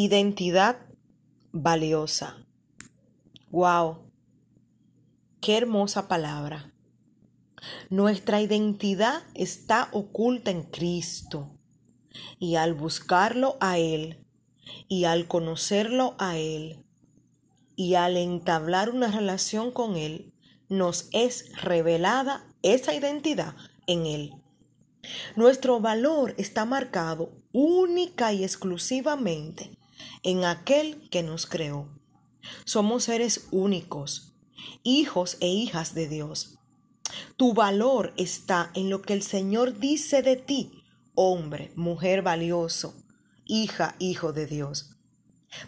Identidad valiosa. Wow. Qué hermosa palabra. Nuestra identidad está oculta en Cristo y al buscarlo a Él y al conocerlo a Él y al entablar una relación con Él, nos es revelada esa identidad en Él. Nuestro valor está marcado única y exclusivamente en aquel que nos creó. Somos seres únicos, hijos e hijas de Dios. Tu valor está en lo que el Señor dice de ti, hombre, mujer valioso, hija, hijo de Dios.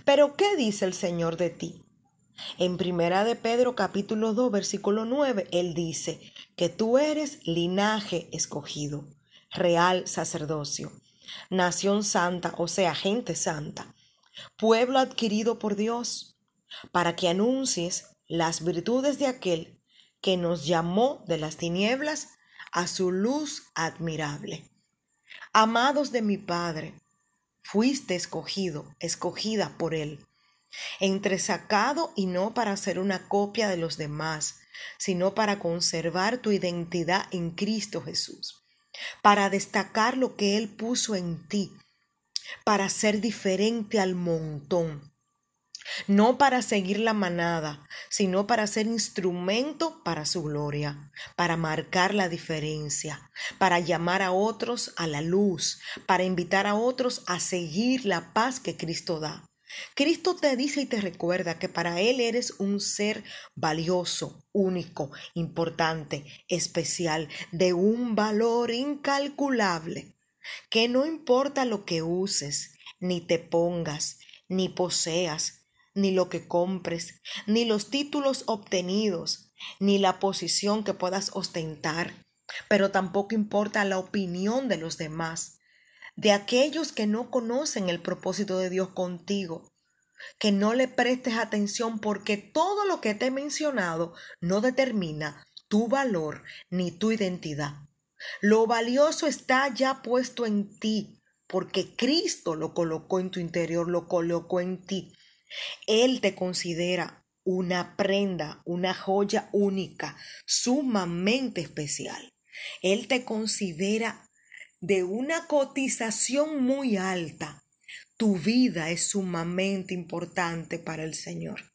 Pero ¿qué dice el Señor de ti? En Primera de Pedro capítulo 2 versículo 9 él dice que tú eres linaje escogido, real sacerdocio, nación santa, o sea, gente santa, pueblo adquirido por Dios, para que anuncies las virtudes de aquel que nos llamó de las tinieblas a su luz admirable. Amados de mi Padre, fuiste escogido, escogida por Él, entresacado y no para ser una copia de los demás, sino para conservar tu identidad en Cristo Jesús, para destacar lo que Él puso en ti, para ser diferente al montón, no para seguir la manada, sino para ser instrumento para su gloria, para marcar la diferencia, para llamar a otros a la luz, para invitar a otros a seguir la paz que Cristo da. Cristo te dice y te recuerda que para Él eres un ser valioso, único, importante, especial, de un valor incalculable, que no importa lo que uses, ni te pongas, ni poseas, ni lo que compres, ni los títulos obtenidos, ni la posición que puedas ostentar, pero tampoco importa la opinión de los demás de aquellos que no conocen el propósito de Dios contigo, que no le prestes atención porque todo lo que te he mencionado no determina tu valor ni tu identidad. Lo valioso está ya puesto en ti, porque Cristo lo colocó en tu interior, lo colocó en ti. Él te considera una prenda, una joya única, sumamente especial. Él te considera de una cotización muy alta. Tu vida es sumamente importante para el Señor.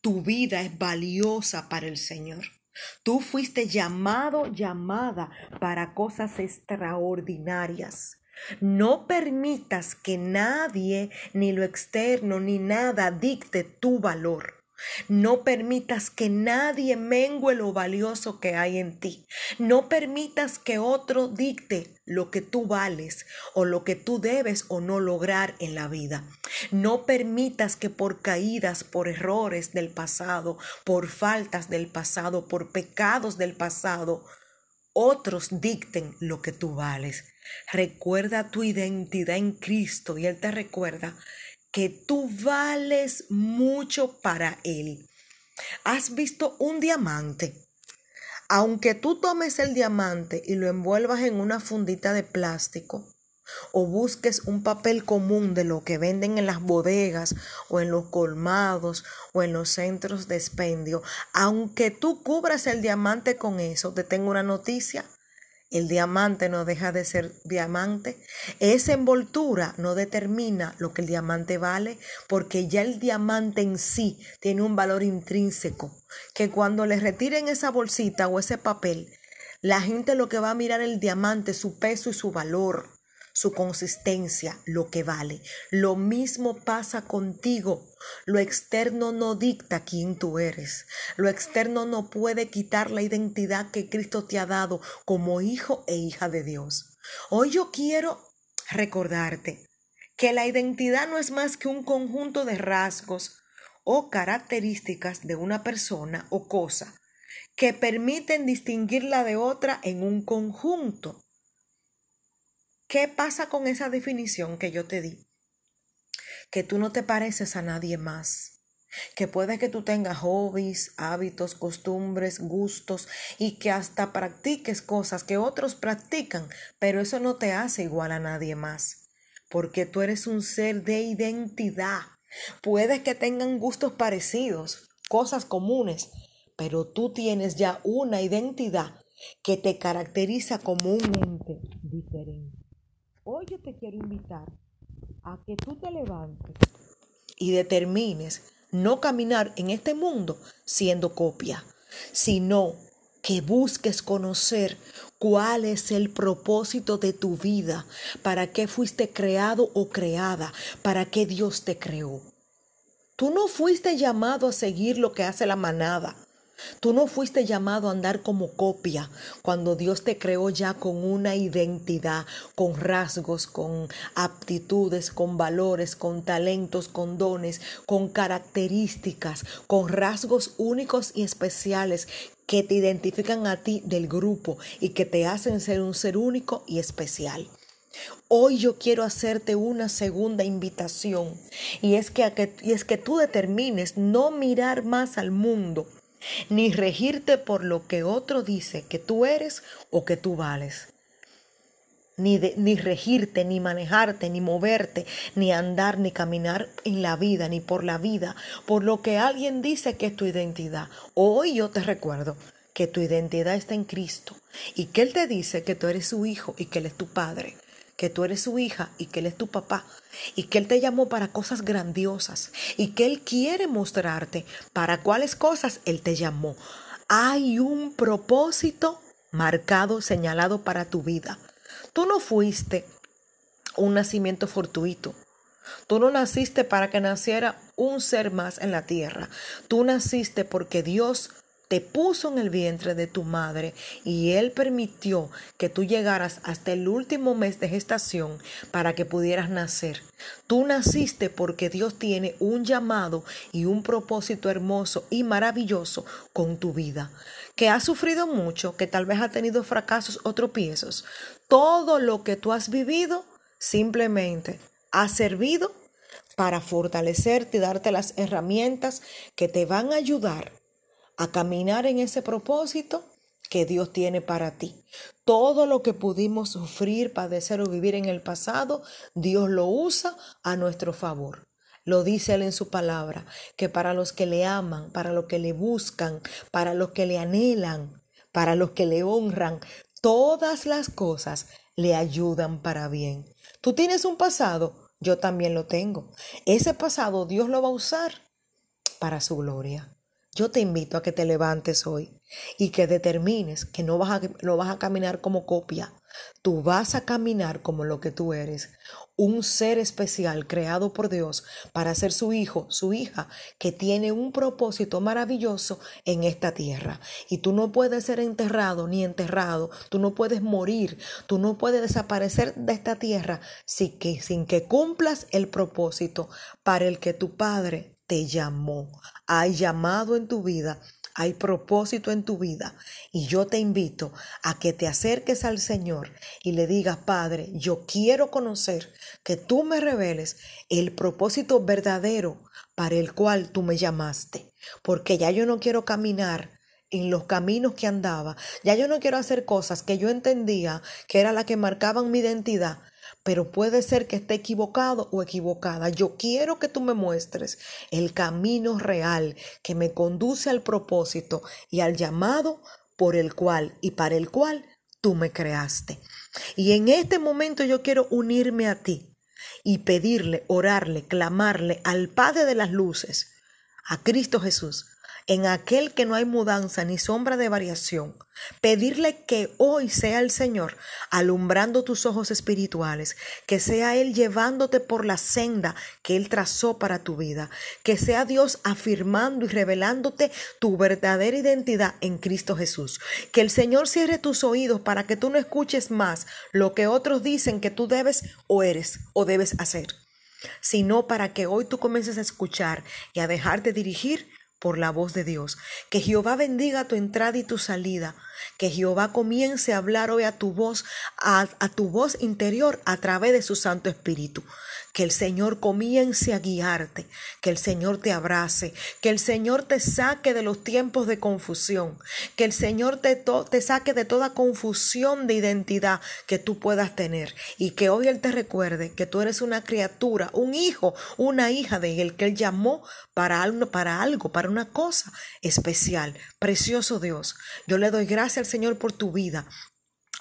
Tu vida es valiosa para el Señor. Tú fuiste llamado, llamada para cosas extraordinarias. No permitas que nadie, ni lo externo, ni nada dicte tu valor. No permitas que nadie mengue lo valioso que hay en ti. No permitas que otro dicte lo que tú vales o lo que tú debes o no lograr en la vida. No permitas que por caídas, por errores del pasado, por faltas del pasado, por pecados del pasado, otros dicten lo que tú vales. Recuerda tu identidad en Cristo y Él te recuerda que tú vales mucho para Él. ¿Has visto un diamante? Aunque tú tomes el diamante y lo envuelvas en una fundita de plástico, o busques un papel común de lo que venden en las bodegas o en los colmados o en los centros de expendio, aunque tú cubras el diamante con eso, te tengo una noticia, el diamante no deja de ser diamante. Esa envoltura no determina lo que el diamante vale, porque ya el diamante en sí tiene un valor intrínseco, que cuando le retiren esa bolsita o ese papel, la gente lo que va a mirar el diamante, su peso y su valor su consistencia, lo que vale. Lo mismo pasa contigo. Lo externo no dicta quién tú eres. Lo externo no puede quitar la identidad que Cristo te ha dado como hijo e hija de Dios. Hoy yo quiero recordarte que la identidad no es más que un conjunto de rasgos o características de una persona o cosa que permiten distinguirla de otra en un conjunto. ¿Qué pasa con esa definición que yo te di? Que tú no te pareces a nadie más. Que puede que tú tengas hobbies, hábitos, costumbres, gustos y que hasta practiques cosas que otros practican, pero eso no te hace igual a nadie más. porque tú eres un ser de identidad. Puedes que tengan gustos parecidos, cosas comunes, pero tú tienes ya una identidad que te caracteriza como un ente diferente. Hoy yo te quiero invitar a que tú te levantes y determines no caminar en este mundo siendo copia, sino que busques conocer cuál es el propósito de tu vida, para qué fuiste creado o creada, para qué Dios te creó. Tú no fuiste llamado a seguir lo que hace la manada. Tú no fuiste llamado a andar como copia cuando Dios te creó ya con una identidad, con rasgos, con aptitudes, con valores, con talentos, con dones, con características, con rasgos únicos y especiales que te identifican a ti del grupo y que te hacen ser un ser único y especial. Hoy yo quiero hacerte una segunda invitación y es que, y es que tú determines no mirar más al mundo ni regirte por lo que otro dice que tú eres o que tú vales. Ni, ni, regirte, ni manejarte, ni moverte, ni andar, ni caminar en la vida, ni por la vida, por lo que alguien dice que es tu identidad. Hoy yo te recuerdo que tu identidad está en Cristo y que Él te dice que tú eres su hijo y que Él es tu padre que tú eres su hija y que Él es tu papá y que Él te llamó para cosas grandiosas y que Él quiere mostrarte para cuáles cosas Él te llamó. Hay un propósito marcado, señalado para tu vida. Tú no fuiste un nacimiento fortuito. Tú no naciste para que naciera un ser más en la tierra. Tú naciste porque Dios te puso en el vientre de tu madre y Él permitió que tú llegaras hasta el último mes de gestación para que pudieras nacer. Tú naciste porque Dios tiene un llamado y un propósito hermoso y maravilloso con tu vida. Que has sufrido mucho, que tal vez ha tenido fracasos o tropiezos. Todo lo que tú has vivido simplemente ha servido para fortalecerte y darte las herramientas que te van a ayudar a caminar en ese propósito que Dios tiene para ti. Todo lo que pudimos sufrir, padecer o vivir en el pasado, Dios lo usa a nuestro favor. Lo dice Él en su palabra, que para los que le aman, para los que le buscan, para los que le anhelan, para los que le honran, todas las cosas le ayudan para bien. Tú tienes un pasado, yo también lo tengo. Ese pasado Dios lo va a usar para su gloria. Yo te invito a que te levantes hoy y que determines que no vas, a, no vas a caminar como copia. Tú vas a caminar como lo que tú eres, un ser especial creado por Dios para ser su hijo, su hija, que tiene un propósito maravilloso en esta tierra. Y tú no puedes ser enterrado ni enterrado, tú no puedes morir, tú no puedes desaparecer de esta tierra sin que, sin que cumplas el propósito para el que tu Padre te llamó. Hay llamado en tu vida, hay propósito en tu vida. Y yo te invito a que te acerques al Señor y le digas, Padre, yo quiero conocer que tú me reveles el propósito verdadero para el cual tú me llamaste. Porque ya yo no quiero caminar en los caminos que andaba. Ya yo no quiero hacer cosas que yo entendía que era la que marcaban mi identidad, pero puede ser que esté equivocado o equivocada. Yo quiero que tú me muestres el camino real que me conduce al propósito y al llamado por el cual y para el cual tú me creaste. Y en este momento yo quiero unirme a ti y pedirle, orarle, clamarle al Padre de las Luces, a Cristo Jesús, en aquel que no hay mudanza ni sombra de variación, pedirle que hoy sea el Señor alumbrando tus ojos espirituales, que sea Él llevándote por la senda que Él trazó para tu vida, que sea Dios afirmando y revelándote tu verdadera identidad en Cristo Jesús, que el Señor cierre tus oídos para que tú no escuches más lo que otros dicen que tú debes o eres o debes hacer, sino para que hoy tú comiences a escuchar y a dejarte dirigir por la voz de Dios. Que Jehová bendiga tu entrada y tu salida. Que Jehová comience a hablar hoy a tu voz, a, tu voz interior a través de su Santo Espíritu. que el Señor comience a guiarte, que el Señor te abrace, que el Señor te saque de los tiempos de confusión, que el Señor te, te saque de toda confusión de identidad que tú puedas tener y que hoy Él te recuerde que tú eres una criatura, un hijo, una hija de Él, que Él llamó para algo, para algo, para una cosa especial. Precioso Dios, yo le doy gracias al Señor por tu vida.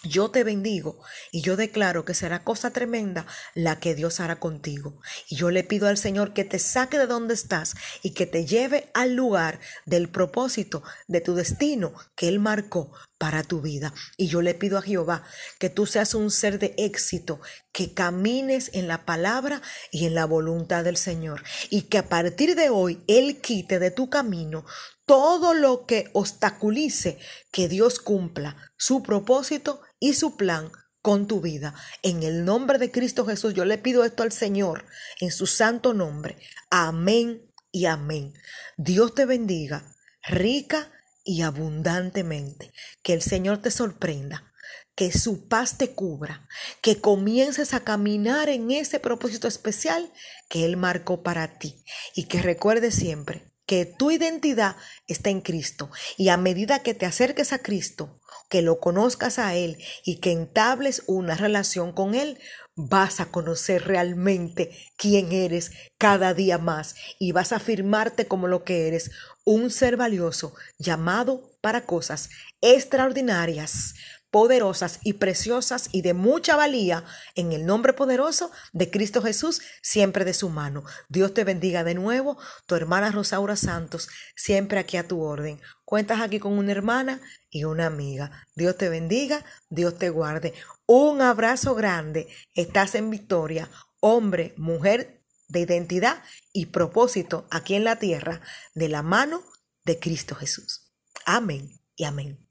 Yo te bendigo y yo declaro que será cosa tremenda la que Dios hará contigo. Y yo le pido al Señor que te saque de donde estás y que te lleve al lugar del propósito de tu destino que Él marcó para tu vida. Y yo le pido a Jehová que tú seas un ser de éxito, que camines en la palabra y en la voluntad del Señor. Y que a partir de hoy Él quite de tu camino todo lo que obstaculice que Dios cumpla su propósito y su plan con tu vida. En el nombre de Cristo Jesús, yo le pido esto al Señor, en su santo nombre. Amén y amén. Dios te bendiga, rica y abundantemente. Que el Señor te sorprenda que su paz te cubra, que comiences a caminar en ese propósito especial que Él marcó para ti y que recuerdes siempre que tu identidad está en Cristo. Y a medida que te acerques a Cristo, que lo conozcas a Él y que entables una relación con Él, vas a conocer realmente quién eres cada día más y vas a afirmarte como lo que eres, un ser valioso llamado para cosas extraordinarias, poderosas y preciosas y de mucha valía en el nombre poderoso de Cristo Jesús, siempre de su mano. Dios te bendiga de nuevo, tu hermana Rosaura Santos, siempre aquí a tu orden. Cuentas aquí con una hermana y una amiga. Dios te bendiga, Dios te guarde. Un abrazo grande. Estás en victoria, hombre, mujer de identidad y propósito aquí en la tierra, de la mano de Cristo Jesús. Amén y amén.